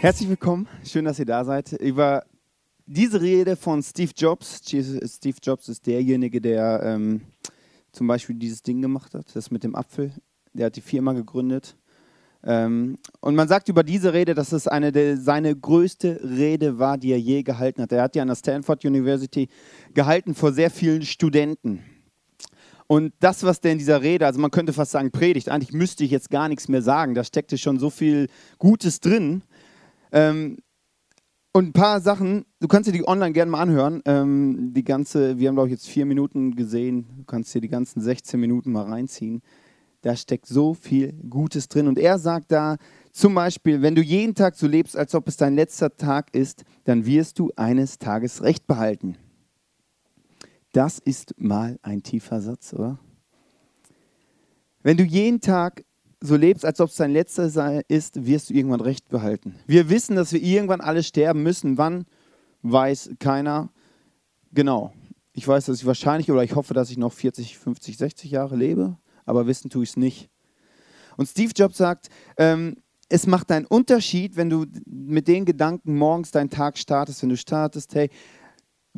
Herzlich willkommen, schön, dass ihr da seid. Über diese Rede von Steve Jobs. Steve Jobs ist derjenige, der ähm, zum Beispiel dieses Ding gemacht hat, das mit dem Apfel. Der hat die Firma gegründet. Ähm, und man sagt über diese Rede, dass es eine der, seine größte Rede war, die er je gehalten hat. Er hat die an der Stanford University gehalten vor sehr vielen Studenten. Und das, was der in dieser Rede, also man könnte fast sagen Predigt, eigentlich müsste ich jetzt gar nichts mehr sagen, da steckte schon so viel Gutes drin. Ähm, und ein paar Sachen, du kannst dir die online gerne mal anhören. Ähm, die ganze, wir haben glaube ich jetzt vier Minuten gesehen, du kannst dir die ganzen 16 Minuten mal reinziehen. Da steckt so viel Gutes drin. Und er sagt da zum Beispiel, wenn du jeden Tag so lebst, als ob es dein letzter Tag ist, dann wirst du eines Tages Recht behalten. Das ist mal ein tiefer Satz, oder? Wenn du jeden Tag so lebst, als ob es dein letzter ist, wirst du irgendwann Recht behalten. Wir wissen, dass wir irgendwann alle sterben müssen. Wann, weiß keiner. Genau. Ich weiß, dass ich wahrscheinlich oder ich hoffe, dass ich noch 40, 50, 60 Jahre lebe, aber wissen tue ich es nicht. Und Steve Jobs sagt, ähm, es macht einen Unterschied, wenn du mit den Gedanken morgens deinen Tag startest, wenn du startest, hey,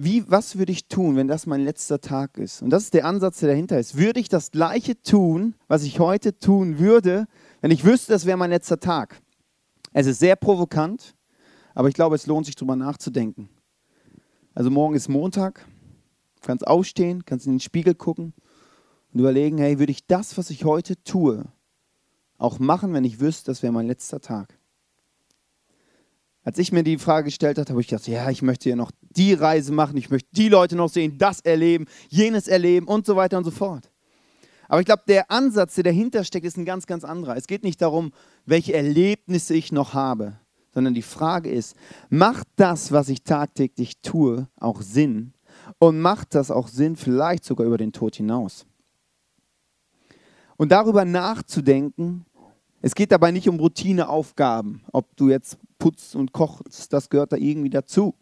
wie, was würde ich tun, wenn das mein letzter Tag ist? Und das ist der Ansatz, der dahinter ist. Würde ich das Gleiche tun, was ich heute tun würde, wenn ich wüsste, das wäre mein letzter Tag? Es ist sehr provokant, aber ich glaube, es lohnt sich, darüber nachzudenken. Also morgen ist Montag, du kannst aufstehen, kannst in den Spiegel gucken und überlegen, hey, würde ich das, was ich heute tue, auch machen, wenn ich wüsste, das wäre mein letzter Tag? Als ich mir die Frage gestellt habe, habe ich gedacht, ja, ich möchte ja noch die Reise machen, ich möchte die Leute noch sehen, das erleben, jenes erleben und so weiter und so fort. Aber ich glaube, der Ansatz, der dahinter steckt, ist ein ganz, ganz anderer. Es geht nicht darum, welche Erlebnisse ich noch habe, sondern die Frage ist, macht das, was ich tagtäglich tue, auch Sinn? Und macht das auch Sinn, vielleicht sogar über den Tod hinaus? Und darüber nachzudenken, es geht dabei nicht um Routineaufgaben, ob du jetzt putzt und kochst, das gehört da irgendwie dazu.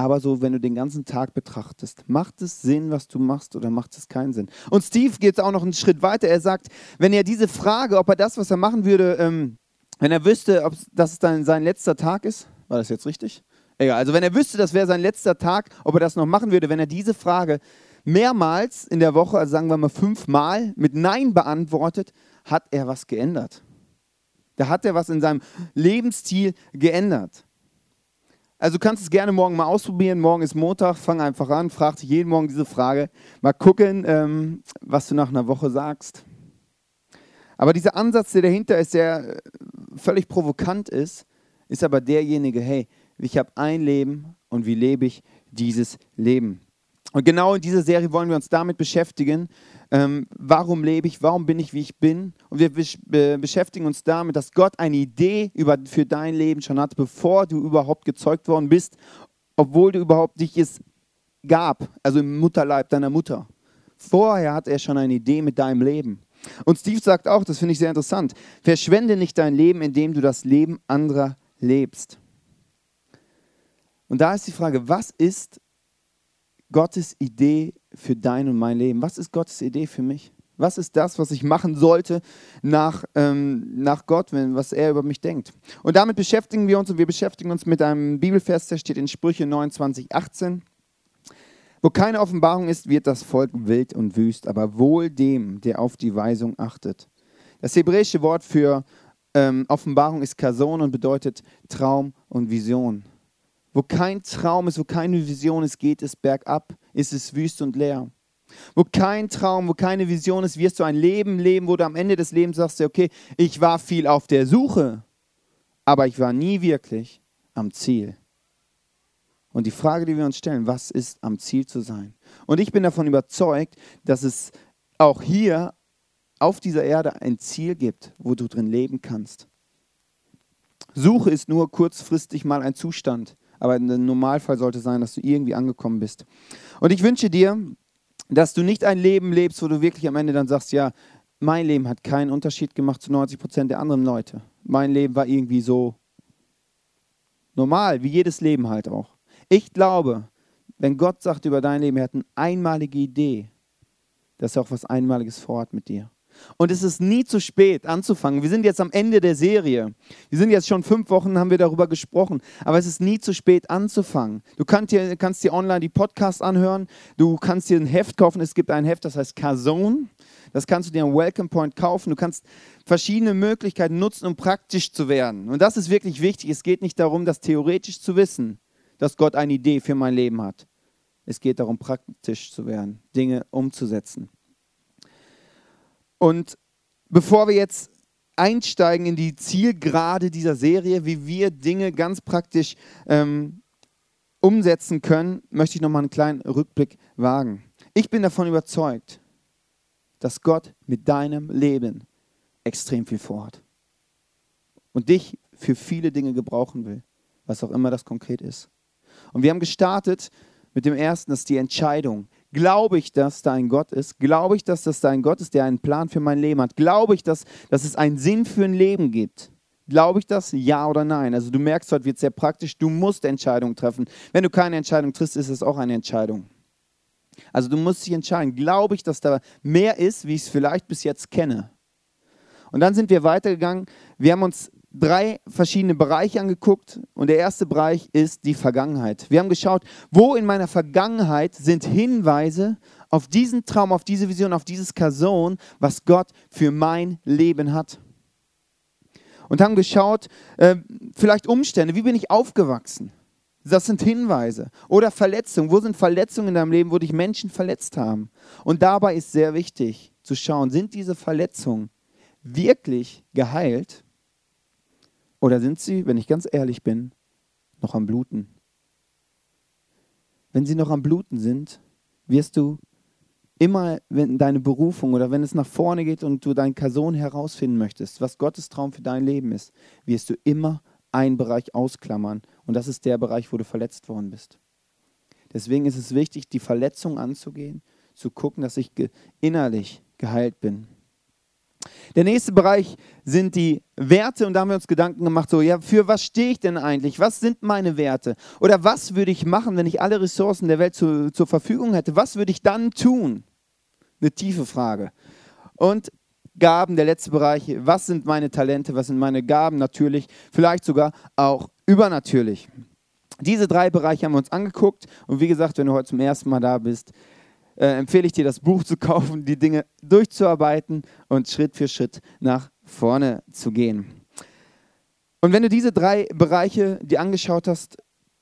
Aber so, wenn du den ganzen Tag betrachtest, macht es Sinn, was du machst, oder macht es keinen Sinn? Und Steve geht auch noch einen Schritt weiter. Er sagt, wenn er diese Frage, ob er das, was er machen würde, ähm, wenn er wüsste, ob das dann sein letzter Tag ist, war das jetzt richtig? Egal, also wenn er wüsste, das wäre sein letzter Tag, ob er das noch machen würde, wenn er diese Frage mehrmals in der Woche, also sagen wir mal fünfmal, mit Nein beantwortet, hat er was geändert. Da hat er was in seinem Lebensstil geändert. Also du kannst es gerne morgen mal ausprobieren. Morgen ist Montag, fang einfach an, frag dich jeden Morgen diese Frage. Mal gucken, ähm, was du nach einer Woche sagst. Aber dieser Ansatz, der dahinter ist, der äh, völlig provokant ist, ist aber derjenige, hey, ich habe ein Leben und wie lebe ich dieses Leben? Und genau in dieser Serie wollen wir uns damit beschäftigen, ähm, warum lebe ich, warum bin ich, wie ich bin. Und wir be beschäftigen uns damit, dass Gott eine Idee über, für dein Leben schon hat, bevor du überhaupt gezeugt worden bist, obwohl du überhaupt dich es gab, also im Mutterleib deiner Mutter. Vorher hat er schon eine Idee mit deinem Leben. Und Steve sagt auch, das finde ich sehr interessant, verschwende nicht dein Leben, indem du das Leben anderer lebst. Und da ist die Frage, was ist Gottes Idee für dein und mein Leben? Was ist Gottes Idee für mich? Was ist das, was ich machen sollte nach, ähm, nach Gott, wenn, was er über mich denkt? Und damit beschäftigen wir uns und wir beschäftigen uns mit einem Bibelvers, der steht in Sprüche 29, 18. Wo keine Offenbarung ist, wird das Volk wild und wüst, aber wohl dem, der auf die Weisung achtet. Das hebräische Wort für ähm, Offenbarung ist Kason und bedeutet Traum und Vision. Wo kein Traum ist, wo keine Vision ist, geht es bergab, ist es wüst und leer. Wo kein Traum, wo keine Vision ist, wirst du ein Leben leben, wo du am Ende des Lebens sagst, okay, ich war viel auf der Suche, aber ich war nie wirklich am Ziel. Und die Frage, die wir uns stellen, was ist am Ziel zu sein? Und ich bin davon überzeugt, dass es auch hier auf dieser Erde ein Ziel gibt, wo du drin leben kannst. Suche ist nur kurzfristig mal ein Zustand aber im Normalfall sollte sein, dass du irgendwie angekommen bist. Und ich wünsche dir, dass du nicht ein Leben lebst, wo du wirklich am Ende dann sagst, ja, mein Leben hat keinen Unterschied gemacht zu 90 Prozent der anderen Leute. Mein Leben war irgendwie so normal, wie jedes Leben halt auch. Ich glaube, wenn Gott sagt über dein Leben, er hat eine einmalige Idee, dass er auch was Einmaliges vorhat mit dir. Und es ist nie zu spät anzufangen. Wir sind jetzt am Ende der Serie. Wir sind jetzt schon fünf Wochen, haben wir darüber gesprochen. Aber es ist nie zu spät anzufangen. Du kannst dir, kannst dir online die Podcasts anhören. Du kannst dir ein Heft kaufen. Es gibt ein Heft, das heißt Kazone. Das kannst du dir am Welcome Point kaufen. Du kannst verschiedene Möglichkeiten nutzen, um praktisch zu werden. Und das ist wirklich wichtig. Es geht nicht darum, das theoretisch zu wissen, dass Gott eine Idee für mein Leben hat. Es geht darum, praktisch zu werden, Dinge umzusetzen. Und bevor wir jetzt einsteigen in die Zielgerade dieser Serie, wie wir Dinge ganz praktisch ähm, umsetzen können, möchte ich nochmal einen kleinen Rückblick wagen. Ich bin davon überzeugt, dass Gott mit deinem Leben extrem viel vorhat und dich für viele Dinge gebrauchen will, was auch immer das konkret ist. Und wir haben gestartet mit dem ersten, das ist die Entscheidung. Glaube ich, dass da ein Gott ist? Glaube ich, dass das da ein Gott ist, der einen Plan für mein Leben hat? Glaube ich, dass, dass es einen Sinn für ein Leben gibt? Glaube ich das? Ja oder nein? Also du merkst, heute wird sehr praktisch, du musst Entscheidungen treffen. Wenn du keine Entscheidung triffst, ist es auch eine Entscheidung. Also du musst dich entscheiden, glaube ich, dass da mehr ist, wie ich es vielleicht bis jetzt kenne. Und dann sind wir weitergegangen. Wir haben uns drei verschiedene Bereiche angeguckt und der erste Bereich ist die Vergangenheit. Wir haben geschaut, wo in meiner Vergangenheit sind Hinweise auf diesen Traum, auf diese Vision, auf dieses Kason, was Gott für mein Leben hat. Und haben geschaut, äh, vielleicht Umstände, wie bin ich aufgewachsen? Das sind Hinweise. Oder Verletzungen. Wo sind Verletzungen in deinem Leben, wo dich Menschen verletzt haben? Und dabei ist sehr wichtig zu schauen, sind diese Verletzungen wirklich geheilt? Oder sind sie, wenn ich ganz ehrlich bin, noch am Bluten? Wenn sie noch am Bluten sind, wirst du immer, wenn deine Berufung oder wenn es nach vorne geht und du deinen Person herausfinden möchtest, was Gottes Traum für dein Leben ist, wirst du immer einen Bereich ausklammern. Und das ist der Bereich, wo du verletzt worden bist. Deswegen ist es wichtig, die Verletzung anzugehen, zu gucken, dass ich innerlich geheilt bin. Der nächste Bereich sind die Werte und da haben wir uns Gedanken gemacht, so, ja, für was stehe ich denn eigentlich? Was sind meine Werte? Oder was würde ich machen, wenn ich alle Ressourcen der Welt zu, zur Verfügung hätte? Was würde ich dann tun? Eine tiefe Frage. Und Gaben, der letzte Bereich, was sind meine Talente, was sind meine Gaben? Natürlich, vielleicht sogar auch übernatürlich. Diese drei Bereiche haben wir uns angeguckt und wie gesagt, wenn du heute zum ersten Mal da bist, äh, empfehle ich dir, das Buch zu kaufen, die Dinge durchzuarbeiten und Schritt für Schritt nach vorne zu gehen. Und wenn du diese drei Bereiche dir angeschaut hast,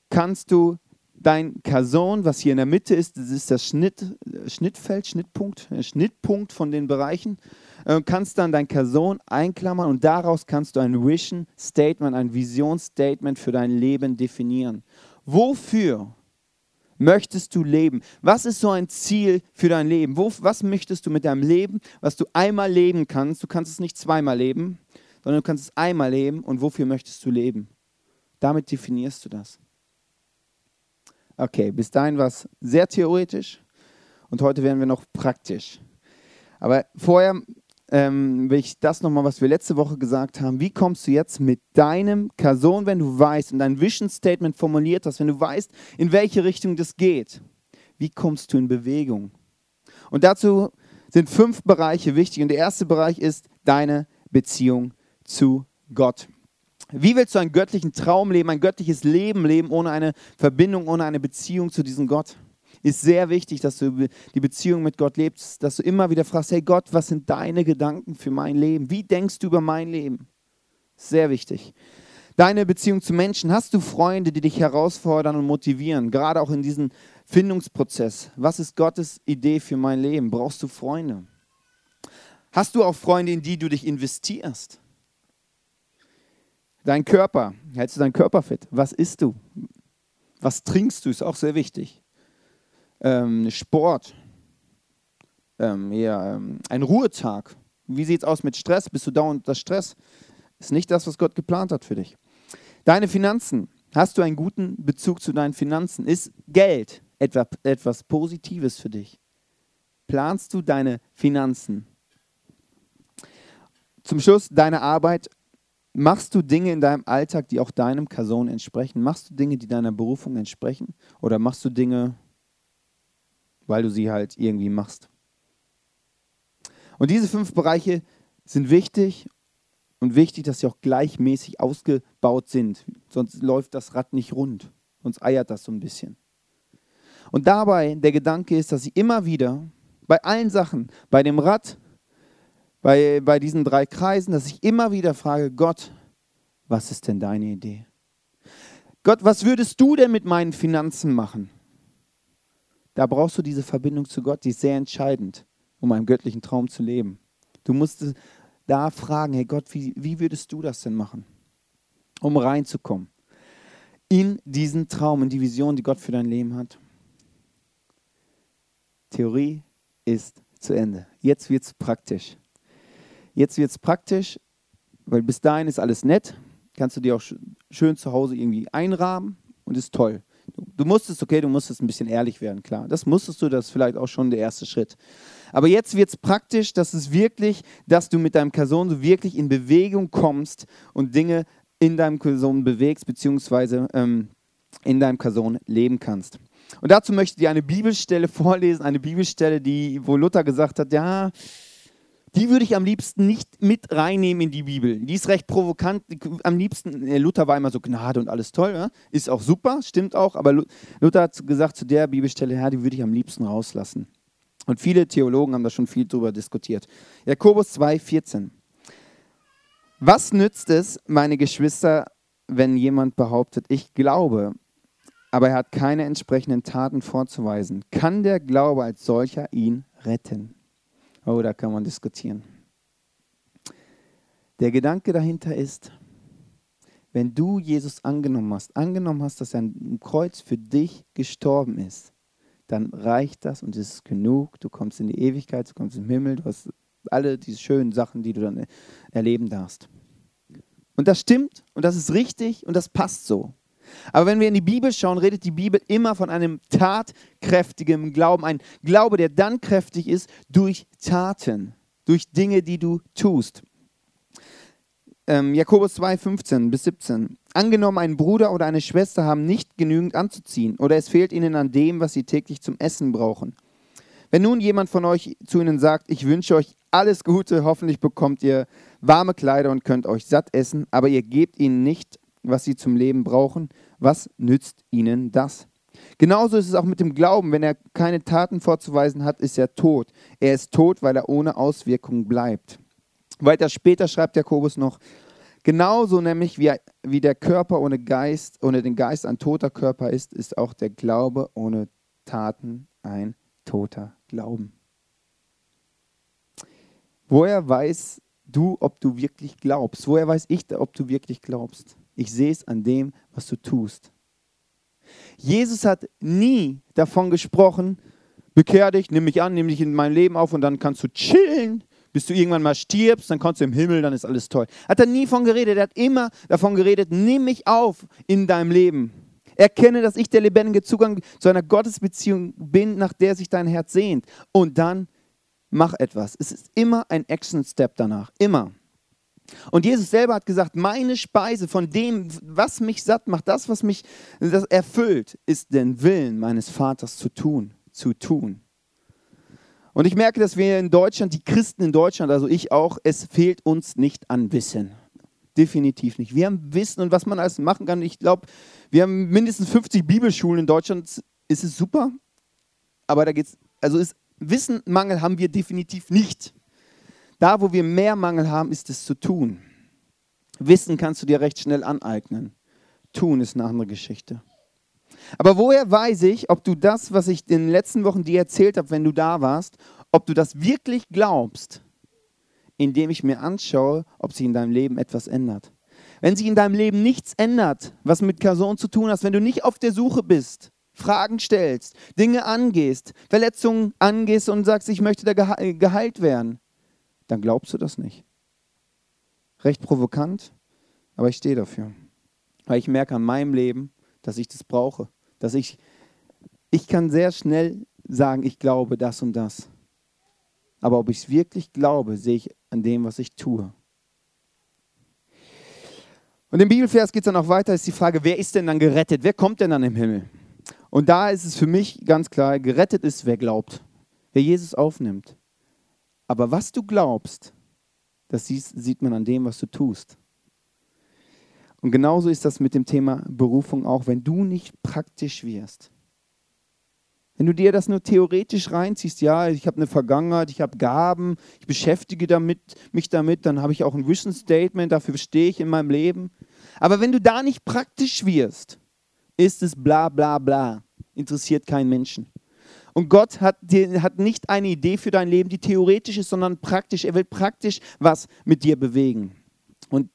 kannst du dein Kason, was hier in der Mitte ist, das ist das Schnitt, Schnittfeld, Schnittpunkt, Schnittpunkt von den Bereichen, äh, kannst dann dein Kason einklammern und daraus kannst du ein Vision Statement, ein Visionsstatement für dein Leben definieren. Wofür möchtest du leben? Was ist so ein Ziel für dein Leben? Wo, was möchtest du mit deinem Leben, was du einmal leben kannst? Du kannst es nicht zweimal leben, sondern du kannst es einmal leben. Und wofür möchtest du leben? Damit definierst du das. Okay, bis dahin war es sehr theoretisch und heute werden wir noch praktisch. Aber vorher ähm, ich das nochmal, was wir letzte Woche gesagt haben. Wie kommst du jetzt mit deinem Kason, wenn du weißt und dein Vision Statement formuliert hast, wenn du weißt, in welche Richtung das geht? Wie kommst du in Bewegung? Und dazu sind fünf Bereiche wichtig. Und der erste Bereich ist deine Beziehung zu Gott. Wie willst du einen göttlichen Traum leben, ein göttliches Leben leben, ohne eine Verbindung, ohne eine Beziehung zu diesem Gott? Ist sehr wichtig, dass du die Beziehung mit Gott lebst, dass du immer wieder fragst, hey Gott, was sind deine Gedanken für mein Leben? Wie denkst du über mein Leben? Sehr wichtig. Deine Beziehung zu Menschen. Hast du Freunde, die dich herausfordern und motivieren? Gerade auch in diesem Findungsprozess. Was ist Gottes Idee für mein Leben? Brauchst du Freunde? Hast du auch Freunde, in die du dich investierst? Dein Körper. Hältst du deinen Körper fit? Was isst du? Was trinkst du? Ist auch sehr wichtig ähm, Sport, ähm, ja, ähm, ein Ruhetag. Wie sieht es aus mit Stress? Bist du dauernd unter Stress? Ist nicht das, was Gott geplant hat für dich. Deine Finanzen. Hast du einen guten Bezug zu deinen Finanzen? Ist Geld etwa, etwas Positives für dich? Planst du deine Finanzen? Zum Schluss, deine Arbeit. Machst du Dinge in deinem Alltag, die auch deinem Kason entsprechen? Machst du Dinge, die deiner Berufung entsprechen? Oder machst du Dinge, weil du sie halt irgendwie machst. Und diese fünf Bereiche sind wichtig und wichtig, dass sie auch gleichmäßig ausgebaut sind. Sonst läuft das Rad nicht rund, sonst eiert das so ein bisschen. Und dabei der Gedanke ist, dass ich immer wieder bei allen Sachen, bei dem Rad, bei, bei diesen drei Kreisen, dass ich immer wieder frage, Gott, was ist denn deine Idee? Gott, was würdest du denn mit meinen Finanzen machen? Da brauchst du diese Verbindung zu Gott, die ist sehr entscheidend, um einen göttlichen Traum zu leben. Du musst da fragen, hey Gott, wie, wie würdest du das denn machen, um reinzukommen in diesen Traum, in die Vision, die Gott für dein Leben hat? Theorie ist zu Ende. Jetzt wird es praktisch. Jetzt wird es praktisch, weil bis dahin ist alles nett. Kannst du dir auch schön zu Hause irgendwie einrahmen und ist toll. Du musstest, okay, du musstest ein bisschen ehrlich werden, klar. Das musstest du, das ist vielleicht auch schon der erste Schritt. Aber jetzt wird es praktisch, dass es wirklich, dass du mit deinem Person so wirklich in Bewegung kommst und Dinge in deinem Person bewegst, beziehungsweise ähm, in deinem Person leben kannst. Und dazu möchte ich dir eine Bibelstelle vorlesen, eine Bibelstelle, die, wo Luther gesagt hat, ja, die würde ich am liebsten nicht mit reinnehmen in die Bibel. Die ist recht provokant. Am liebsten, äh, Luther war immer so Gnade und alles toll, ja? ist auch super, stimmt auch, aber Luther hat gesagt zu der Bibelstelle, ja, die würde ich am liebsten rauslassen. Und viele Theologen haben da schon viel drüber diskutiert. Jakobus 2,14. Was nützt es, meine Geschwister, wenn jemand behauptet, ich glaube, aber er hat keine entsprechenden Taten vorzuweisen. Kann der Glaube als solcher ihn retten? Oh, da kann man diskutieren. Der Gedanke dahinter ist, wenn du Jesus angenommen hast, angenommen hast, dass er am Kreuz für dich gestorben ist, dann reicht das und es ist genug. Du kommst in die Ewigkeit, du kommst im Himmel, du hast alle diese schönen Sachen, die du dann erleben darfst. Und das stimmt und das ist richtig und das passt so. Aber wenn wir in die Bibel schauen, redet die Bibel immer von einem tatkräftigen Glauben. Ein Glaube, der dann kräftig ist durch Taten, durch Dinge, die du tust. Ähm, Jakobus 2, 15 bis 17. Angenommen, ein Bruder oder eine Schwester haben nicht genügend anzuziehen oder es fehlt ihnen an dem, was sie täglich zum Essen brauchen. Wenn nun jemand von euch zu ihnen sagt, ich wünsche euch alles Gute, hoffentlich bekommt ihr warme Kleider und könnt euch satt essen, aber ihr gebt ihnen nicht was sie zum Leben brauchen, was nützt ihnen das? Genauso ist es auch mit dem Glauben. Wenn er keine Taten vorzuweisen hat, ist er tot. Er ist tot, weil er ohne Auswirkungen bleibt. Weiter später schreibt Jakobus noch, genauso nämlich wie, wie der Körper ohne Geist, ohne den Geist ein toter Körper ist, ist auch der Glaube ohne Taten ein toter Glauben. Woher weiß du, ob du wirklich glaubst? Woher weiß ich, ob du wirklich glaubst? Ich sehe es an dem, was du tust. Jesus hat nie davon gesprochen, bekehr dich, nimm mich an, nimm dich in mein Leben auf und dann kannst du chillen, bis du irgendwann mal stirbst, dann kommst du im Himmel, dann ist alles toll. Hat er nie von geredet, er hat immer davon geredet, nimm mich auf in deinem Leben. Erkenne, dass ich der lebendige Zugang zu einer Gottesbeziehung bin, nach der sich dein Herz sehnt. Und dann mach etwas. Es ist immer ein Action-Step danach. Immer. Und Jesus selber hat gesagt, meine Speise von dem, was mich satt macht, das, was mich das erfüllt, ist den Willen meines Vaters zu tun, zu tun. Und ich merke, dass wir in Deutschland, die Christen in Deutschland, also ich auch, es fehlt uns nicht an Wissen. Definitiv nicht. Wir haben Wissen und was man alles machen kann. Ich glaube, wir haben mindestens 50 Bibelschulen in Deutschland. Ist es super? Aber da geht's, also ist Wissenmangel haben wir definitiv nicht. Da, wo wir mehr Mangel haben, ist es zu tun. Wissen kannst du dir recht schnell aneignen. Tun ist eine andere Geschichte. Aber woher weiß ich, ob du das, was ich in den letzten Wochen dir erzählt habe, wenn du da warst, ob du das wirklich glaubst, indem ich mir anschaue, ob sich in deinem Leben etwas ändert. Wenn sich in deinem Leben nichts ändert, was mit Person zu tun hat, wenn du nicht auf der Suche bist, Fragen stellst, Dinge angehst, Verletzungen angehst und sagst, ich möchte da geheilt werden, dann glaubst du das nicht. Recht provokant, aber ich stehe dafür. Weil ich merke an meinem Leben, dass ich das brauche. Dass ich, ich kann sehr schnell sagen, ich glaube das und das. Aber ob ich es wirklich glaube, sehe ich an dem, was ich tue. Und im Bibelvers geht es dann auch weiter, ist die Frage, wer ist denn dann gerettet? Wer kommt denn dann im Himmel? Und da ist es für mich ganz klar, gerettet ist, wer glaubt. Wer Jesus aufnimmt. Aber was du glaubst, das sieht man an dem, was du tust. Und genauso ist das mit dem Thema Berufung auch, wenn du nicht praktisch wirst. Wenn du dir das nur theoretisch reinziehst, ja, ich habe eine Vergangenheit, ich habe Gaben, ich beschäftige damit, mich damit, dann habe ich auch ein Vision Statement, dafür stehe ich in meinem Leben. Aber wenn du da nicht praktisch wirst, ist es bla bla bla, interessiert keinen Menschen. Und Gott hat, dir, hat nicht eine Idee für dein Leben, die theoretisch ist, sondern praktisch. Er will praktisch was mit dir bewegen. Und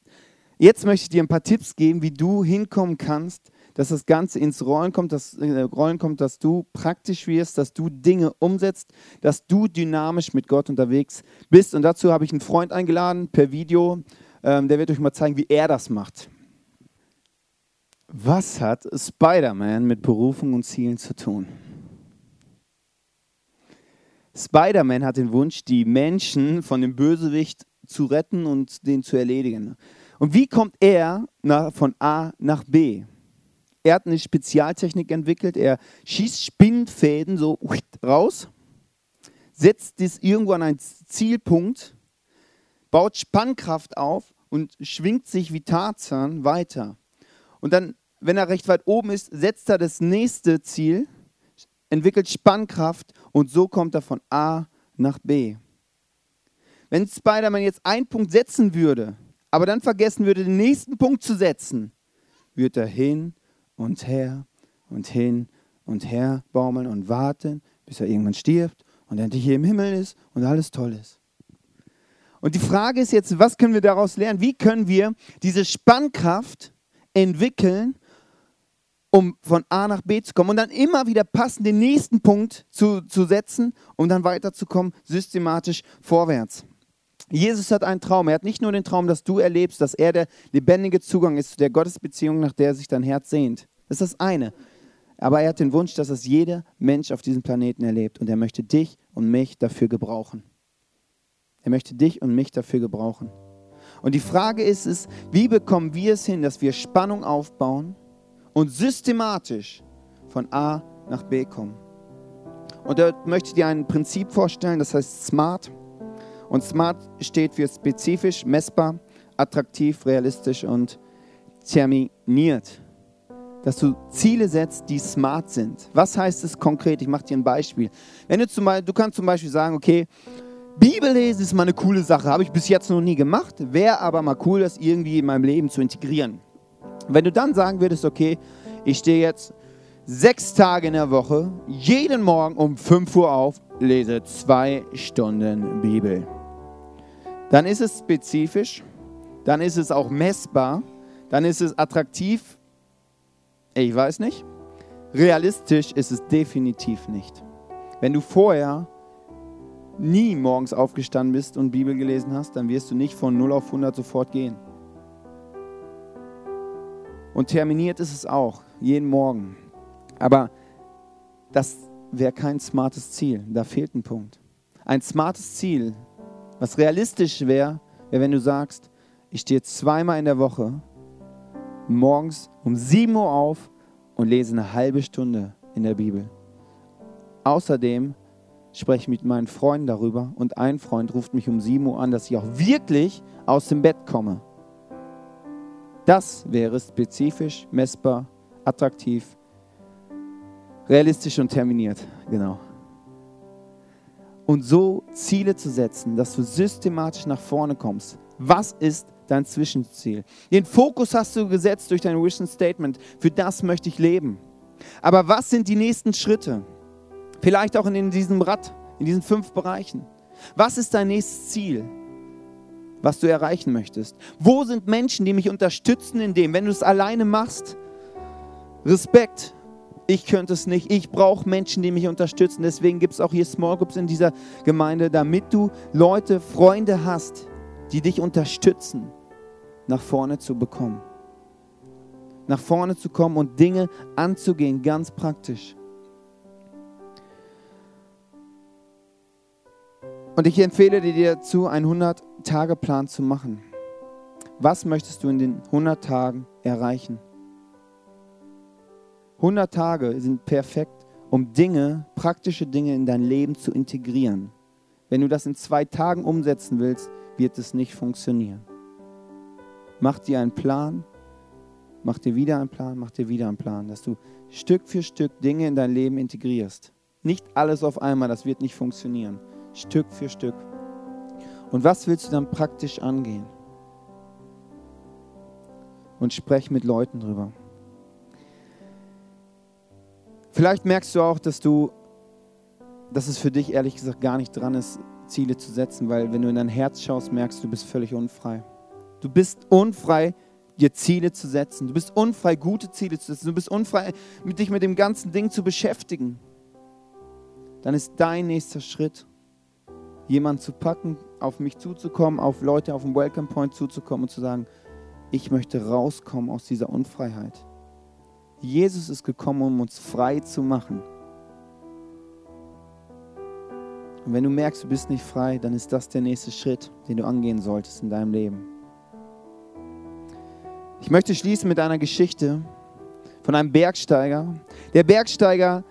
jetzt möchte ich dir ein paar Tipps geben, wie du hinkommen kannst, dass das Ganze ins Rollen kommt, dass, äh, Rollen kommt, dass du praktisch wirst, dass du Dinge umsetzt, dass du dynamisch mit Gott unterwegs bist. Und dazu habe ich einen Freund eingeladen per Video, ähm, der wird euch mal zeigen, wie er das macht. Was hat Spider-Man mit Berufung und Zielen zu tun? Spider-Man hat den Wunsch, die Menschen von dem Bösewicht zu retten und den zu erledigen. Und wie kommt er nach, von A nach B? Er hat eine Spezialtechnik entwickelt. Er schießt Spinnfäden so raus, setzt das irgendwo an einen Zielpunkt, baut Spannkraft auf und schwingt sich wie Tarzan weiter. Und dann, wenn er recht weit oben ist, setzt er das nächste Ziel, entwickelt Spannkraft und so kommt er von A nach B. Wenn Spider-Man jetzt einen Punkt setzen würde, aber dann vergessen würde, den nächsten Punkt zu setzen, würde er hin und her und hin und her baumeln und warten, bis er irgendwann stirbt und endlich hier im Himmel ist und alles toll ist. Und die Frage ist jetzt, was können wir daraus lernen? Wie können wir diese Spannkraft entwickeln, um von A nach B zu kommen und dann immer wieder passend den nächsten Punkt zu, zu setzen, um dann weiterzukommen, systematisch vorwärts. Jesus hat einen Traum. Er hat nicht nur den Traum, dass du erlebst, dass er der lebendige Zugang ist zu der Gottesbeziehung, nach der sich dein Herz sehnt. Das ist das eine. Aber er hat den Wunsch, dass es jeder Mensch auf diesem Planeten erlebt. Und er möchte dich und mich dafür gebrauchen. Er möchte dich und mich dafür gebrauchen. Und die Frage ist es, wie bekommen wir es hin, dass wir Spannung aufbauen und systematisch von A nach B kommen? Und dort möchte ich dir ein Prinzip vorstellen, das heißt SMART. Und SMART steht für spezifisch, messbar, attraktiv, realistisch und terminiert. Dass du Ziele setzt, die smart sind. Was heißt es konkret? Ich mache dir ein Beispiel. Wenn du, zum Beispiel, du kannst zum Beispiel sagen, okay, Bibellesen ist mal eine coole Sache, habe ich bis jetzt noch nie gemacht, wäre aber mal cool, das irgendwie in meinem Leben zu integrieren. Wenn du dann sagen würdest, okay, ich stehe jetzt sechs Tage in der Woche, jeden Morgen um 5 Uhr auf, lese zwei Stunden Bibel dann ist es spezifisch, dann ist es auch messbar, dann ist es attraktiv. Ich weiß nicht. Realistisch ist es definitiv nicht. Wenn du vorher nie morgens aufgestanden bist und Bibel gelesen hast, dann wirst du nicht von 0 auf 100 sofort gehen. Und terminiert ist es auch, jeden Morgen. Aber das wäre kein smartes Ziel. Da fehlt ein Punkt. Ein smartes Ziel was realistisch wäre, wäre, wenn du sagst, ich stehe zweimal in der Woche morgens um 7 Uhr auf und lese eine halbe Stunde in der Bibel. Außerdem spreche ich mit meinen Freunden darüber und ein Freund ruft mich um 7 Uhr an, dass ich auch wirklich aus dem Bett komme. Das wäre spezifisch, messbar, attraktiv, realistisch und terminiert. Genau und so Ziele zu setzen, dass du systematisch nach vorne kommst. Was ist dein Zwischenziel? Den Fokus hast du gesetzt durch dein Vision Statement. Für das möchte ich leben. Aber was sind die nächsten Schritte? Vielleicht auch in diesem Rad, in diesen fünf Bereichen. Was ist dein nächstes Ziel, was du erreichen möchtest? Wo sind Menschen, die mich unterstützen in dem? Wenn du es alleine machst, Respekt, ich könnte es nicht. Ich brauche Menschen, die mich unterstützen. Deswegen gibt es auch hier Small Groups in dieser Gemeinde, damit du Leute, Freunde hast, die dich unterstützen, nach vorne zu bekommen. Nach vorne zu kommen und Dinge anzugehen, ganz praktisch. Und ich empfehle dir dazu 100 Tageplan zu machen. Was möchtest du in den 100 Tagen erreichen? 100 Tage sind perfekt, um Dinge, praktische Dinge in dein Leben zu integrieren. Wenn du das in zwei Tagen umsetzen willst, wird es nicht funktionieren. Mach dir einen Plan, mach dir wieder einen Plan, mach dir wieder einen Plan, dass du Stück für Stück Dinge in dein Leben integrierst. Nicht alles auf einmal, das wird nicht funktionieren. Stück für Stück. Und was willst du dann praktisch angehen? Und sprech mit Leuten drüber. Vielleicht merkst du auch, dass du, dass es für dich ehrlich gesagt gar nicht dran ist, Ziele zu setzen, weil wenn du in dein Herz schaust, merkst du, du bist völlig unfrei. Du bist unfrei, dir Ziele zu setzen. Du bist unfrei, gute Ziele zu setzen. Du bist unfrei, dich mit dem ganzen Ding zu beschäftigen. Dann ist dein nächster Schritt, jemanden zu packen, auf mich zuzukommen, auf Leute auf dem Welcome Point zuzukommen und zu sagen, ich möchte rauskommen aus dieser Unfreiheit. Jesus ist gekommen, um uns frei zu machen. Und wenn du merkst, du bist nicht frei, dann ist das der nächste Schritt, den du angehen solltest in deinem Leben. Ich möchte schließen mit einer Geschichte von einem Bergsteiger. Der Bergsteiger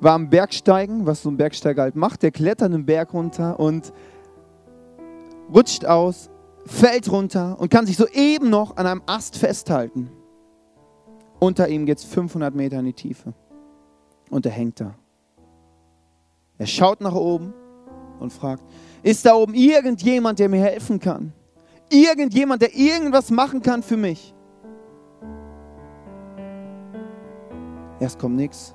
war am Bergsteigen, was so ein Bergsteiger halt macht. Der klettert einen Berg runter und rutscht aus, fällt runter und kann sich soeben noch an einem Ast festhalten. Unter ihm geht es 500 Meter in die Tiefe. Und er hängt da. Er schaut nach oben und fragt, ist da oben irgendjemand, der mir helfen kann? Irgendjemand, der irgendwas machen kann für mich? Erst kommt nichts.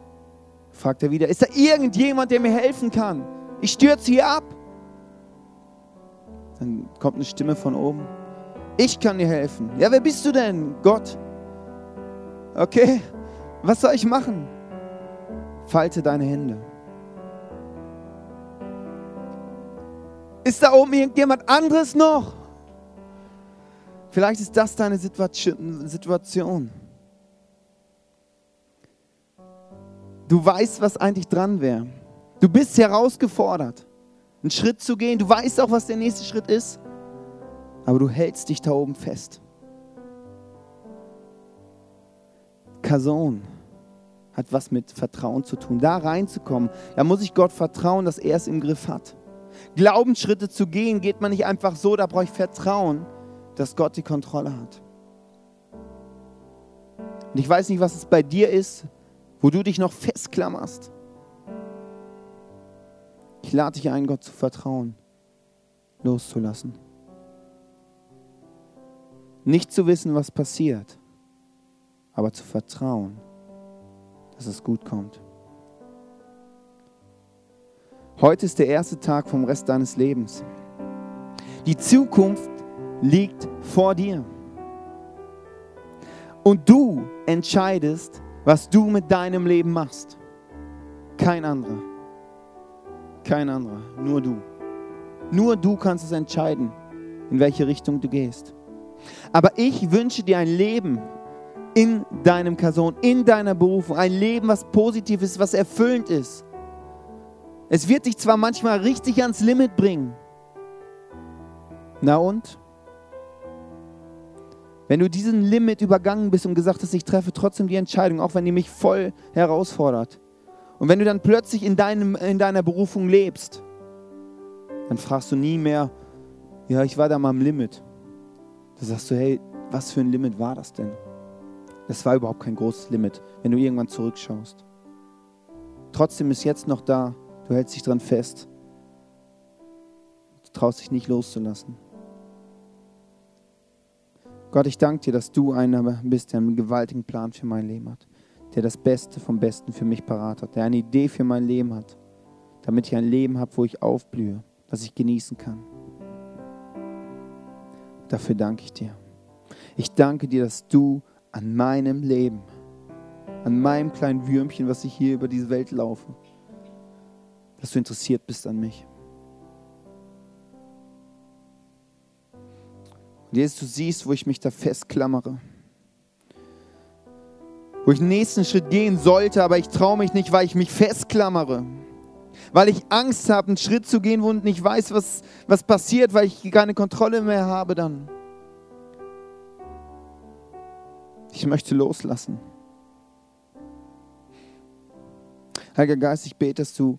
Fragt er wieder, ist da irgendjemand, der mir helfen kann? Ich stürze hier ab. Dann kommt eine Stimme von oben. Ich kann dir helfen. Ja, wer bist du denn? Gott. Okay, was soll ich machen? Falte deine Hände. Ist da oben irgendjemand anderes noch? Vielleicht ist das deine Situation. Du weißt, was eigentlich dran wäre. Du bist herausgefordert, einen Schritt zu gehen. Du weißt auch, was der nächste Schritt ist. Aber du hältst dich da oben fest. Kason hat was mit Vertrauen zu tun. Da reinzukommen, da muss ich Gott vertrauen, dass er es im Griff hat. Glaubensschritte zu gehen, geht man nicht einfach so, da brauche ich Vertrauen, dass Gott die Kontrolle hat. Und ich weiß nicht, was es bei dir ist, wo du dich noch festklammerst. Ich lade dich ein, Gott zu vertrauen, loszulassen. Nicht zu wissen, was passiert, aber zu vertrauen, dass es gut kommt. Heute ist der erste Tag vom Rest deines Lebens. Die Zukunft liegt vor dir. Und du entscheidest, was du mit deinem Leben machst. Kein anderer. Kein anderer. Nur du. Nur du kannst es entscheiden, in welche Richtung du gehst. Aber ich wünsche dir ein Leben, in deinem Kason, in deiner Berufung. Ein Leben, was positiv ist, was erfüllend ist. Es wird dich zwar manchmal richtig ans Limit bringen. Na und? Wenn du diesen Limit übergangen bist und gesagt hast, ich treffe trotzdem die Entscheidung, auch wenn die mich voll herausfordert. Und wenn du dann plötzlich in, deinem, in deiner Berufung lebst, dann fragst du nie mehr, ja, ich war da mal am Limit. Da sagst du, hey, was für ein Limit war das denn? Das war überhaupt kein großes Limit, wenn du irgendwann zurückschaust. Trotzdem ist jetzt noch da. Du hältst dich dran fest. Du traust dich nicht loszulassen. Gott, ich danke dir, dass du einer bist, der einen gewaltigen Plan für mein Leben hat. Der das Beste vom Besten für mich parat hat. Der eine Idee für mein Leben hat. Damit ich ein Leben habe, wo ich aufblühe, was ich genießen kann. Dafür danke ich dir. Ich danke dir, dass du an meinem Leben, an meinem kleinen Würmchen, was ich hier über diese Welt laufe, dass du interessiert bist an mich. Und Jesus, du siehst, wo ich mich da festklammere. Wo ich den nächsten Schritt gehen sollte, aber ich traue mich nicht, weil ich mich festklammere. Weil ich Angst habe, einen Schritt zu gehen, wo ich nicht weiß, was, was passiert, weil ich keine Kontrolle mehr habe dann. Ich möchte loslassen. Heiliger Geist, ich bete, dass du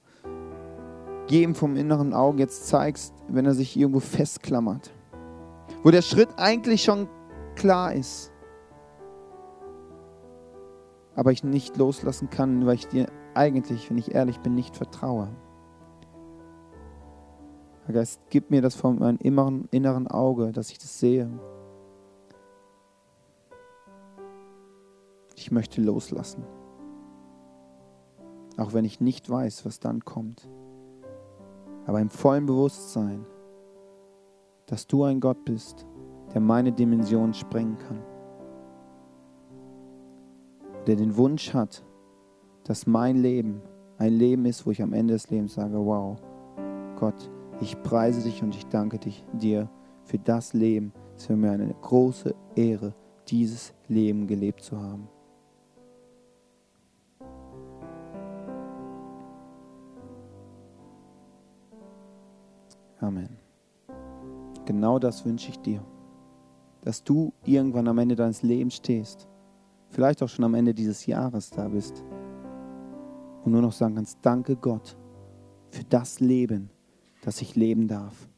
jedem vom inneren Auge jetzt zeigst, wenn er sich irgendwo festklammert. Wo der Schritt eigentlich schon klar ist. Aber ich nicht loslassen kann, weil ich dir eigentlich, wenn ich ehrlich bin, nicht vertraue. Herr Geist, gib mir das von meinem inneren, inneren Auge, dass ich das sehe. Ich möchte loslassen. Auch wenn ich nicht weiß, was dann kommt. Aber im vollen Bewusstsein, dass du ein Gott bist, der meine Dimension sprengen kann. Der den Wunsch hat, dass mein Leben ein Leben ist, wo ich am Ende des Lebens sage, wow, Gott, ich preise dich und ich danke dich, dir für das Leben. Es ist für mich eine große Ehre, dieses Leben gelebt zu haben. Amen. Genau das wünsche ich dir. Dass du irgendwann am Ende deines Lebens stehst. Vielleicht auch schon am Ende dieses Jahres da bist. Und nur noch sagen kannst, danke Gott für das Leben, das ich leben darf.